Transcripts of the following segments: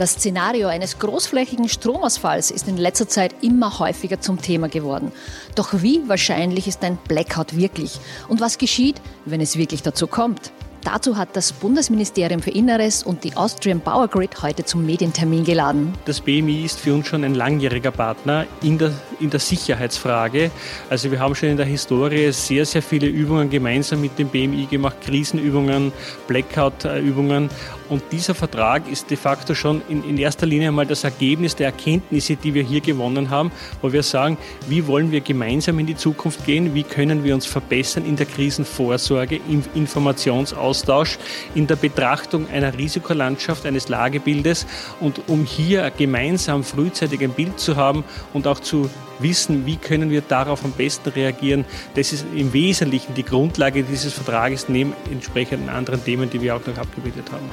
Das Szenario eines großflächigen Stromausfalls ist in letzter Zeit immer häufiger zum Thema geworden. Doch wie wahrscheinlich ist ein Blackout wirklich? Und was geschieht, wenn es wirklich dazu kommt? Dazu hat das Bundesministerium für Inneres und die Austrian Power Grid heute zum Medientermin geladen. Das BMI ist für uns schon ein langjähriger Partner in der, in der Sicherheitsfrage. Also wir haben schon in der Historie sehr, sehr viele Übungen gemeinsam mit dem BMI gemacht, Krisenübungen, Blackout-Übungen. Und dieser Vertrag ist de facto schon in, in erster Linie mal das Ergebnis der Erkenntnisse, die wir hier gewonnen haben, wo wir sagen, wie wollen wir gemeinsam in die Zukunft gehen, wie können wir uns verbessern in der Krisenvorsorge, im Informationsaustausch Austausch in der Betrachtung einer Risikolandschaft, eines Lagebildes und um hier gemeinsam frühzeitig ein Bild zu haben und auch zu wissen, wie können wir darauf am besten reagieren. Das ist im Wesentlichen die Grundlage dieses Vertrages neben entsprechenden anderen Themen, die wir auch noch abgebildet haben.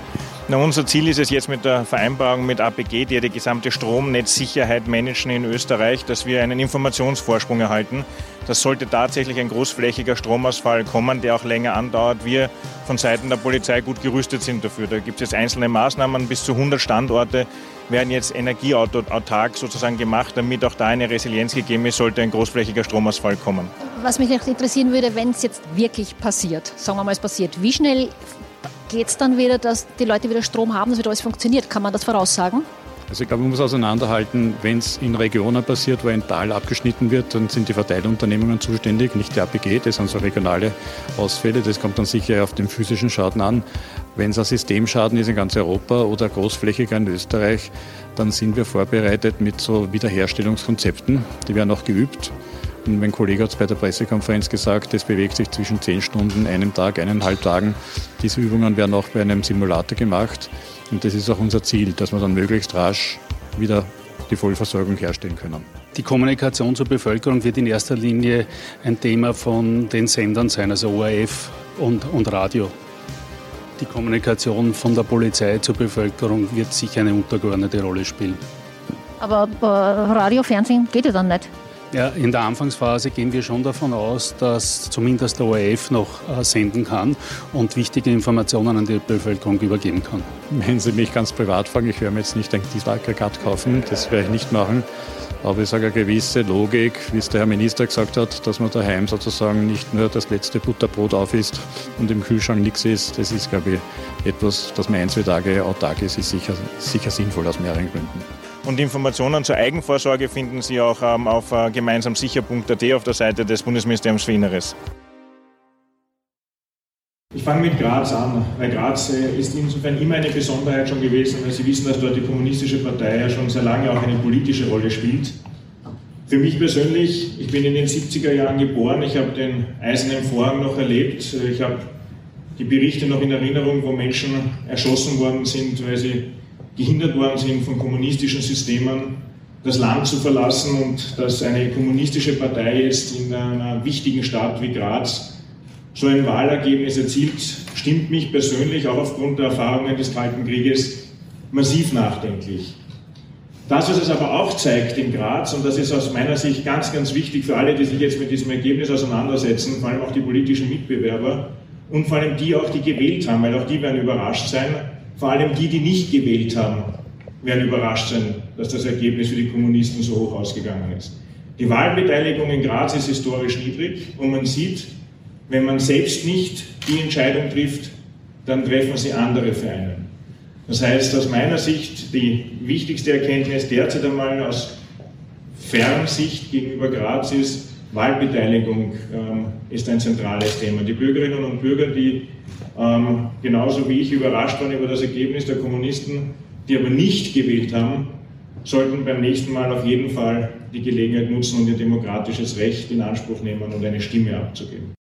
Na, unser Ziel ist es jetzt mit der Vereinbarung mit APG, die ja die gesamte Stromnetzsicherheit managen in Österreich, dass wir einen Informationsvorsprung erhalten. Das sollte tatsächlich ein großflächiger Stromausfall kommen, der auch länger andauert. Wir von Seiten der Polizei gut gerüstet sind dafür. Da gibt es jetzt einzelne Maßnahmen, bis zu 100 Standorte werden jetzt energieautark sozusagen gemacht, damit auch da eine Resilienz gegeben ist, sollte ein großflächiger Stromausfall kommen. Was mich noch interessieren würde, wenn es jetzt wirklich passiert, sagen wir mal, es passiert, wie schnell geht es dann wieder, dass die Leute wieder Strom haben, dass wieder alles funktioniert? Kann man das voraussagen? Also ich glaube, man muss auseinanderhalten, wenn es in Regionen passiert, wo ein Tal abgeschnitten wird, dann sind die Verteilunternehmungen zuständig, nicht die APG, das sind so regionale Ausfälle, das kommt dann sicher auf den physischen Schaden an. Wenn es ein Systemschaden ist in ganz Europa oder großflächiger in Österreich, dann sind wir vorbereitet mit so Wiederherstellungskonzepten, die werden auch geübt. Mein Kollege hat es bei der Pressekonferenz gesagt, das bewegt sich zwischen zehn Stunden, einem Tag, eineinhalb Tagen. Diese Übungen werden auch bei einem Simulator gemacht. Und das ist auch unser Ziel, dass wir dann möglichst rasch wieder die Vollversorgung herstellen können. Die Kommunikation zur Bevölkerung wird in erster Linie ein Thema von den Sendern sein, also ORF und, und Radio. Die Kommunikation von der Polizei zur Bevölkerung wird sicher eine untergeordnete Rolle spielen. Aber Radio, Fernsehen geht ja dann nicht. Ja, in der Anfangsphase gehen wir schon davon aus, dass zumindest der ORF noch äh, senden kann und wichtige Informationen an die Bevölkerung übergeben kann. Wenn Sie mich ganz privat fragen, ich werde mir jetzt nicht ein Dieselaggregat kaufen, das werde ich nicht machen. Aber ich sage eine gewisse Logik, wie es der Herr Minister gesagt hat, dass man daheim sozusagen nicht nur das letzte Butterbrot auf ist und im Kühlschrank nichts ist. Das ist, glaube ich, etwas, dass man ein, zwei Tage autark ist, ist sicher, sicher sinnvoll aus mehreren Gründen. Und Informationen zur Eigenvorsorge finden Sie auch ähm, auf äh, gemeinsamsicher.at auf der Seite des Bundesministeriums für Inneres. Ich fange mit Graz an, weil Graz äh, ist insofern immer eine Besonderheit schon gewesen, weil Sie wissen, dass dort die Kommunistische Partei ja schon sehr lange auch eine politische Rolle spielt. Für mich persönlich, ich bin in den 70er Jahren geboren, ich habe den Eisernen Vorhang noch erlebt, ich habe die Berichte noch in Erinnerung, wo Menschen erschossen worden sind, weil sie gehindert worden sind von kommunistischen Systemen, das Land zu verlassen und dass eine kommunistische Partei jetzt in einer wichtigen Stadt wie Graz so ein Wahlergebnis erzielt, stimmt mich persönlich, auch aufgrund der Erfahrungen des Kalten Krieges, massiv nachdenklich. Das, was es aber auch zeigt in Graz, und das ist aus meiner Sicht ganz, ganz wichtig für alle, die sich jetzt mit diesem Ergebnis auseinandersetzen, vor allem auch die politischen Mitbewerber und vor allem die auch, die gewählt haben, weil auch die werden überrascht sein, vor allem die, die nicht gewählt haben, werden überrascht sein, dass das Ergebnis für die Kommunisten so hoch ausgegangen ist. Die Wahlbeteiligung in Graz ist historisch niedrig und man sieht, wenn man selbst nicht die Entscheidung trifft, dann treffen sie andere für einen. Das heißt, aus meiner Sicht die wichtigste Erkenntnis derzeit einmal aus Fernsicht gegenüber Graz ist, Wahlbeteiligung ähm, ist ein zentrales Thema. Die Bürgerinnen und Bürger, die ähm, genauso wie ich überrascht waren über das Ergebnis der Kommunisten, die aber nicht gewählt haben, sollten beim nächsten Mal auf jeden Fall die Gelegenheit nutzen und ihr demokratisches Recht in Anspruch nehmen und eine Stimme abzugeben.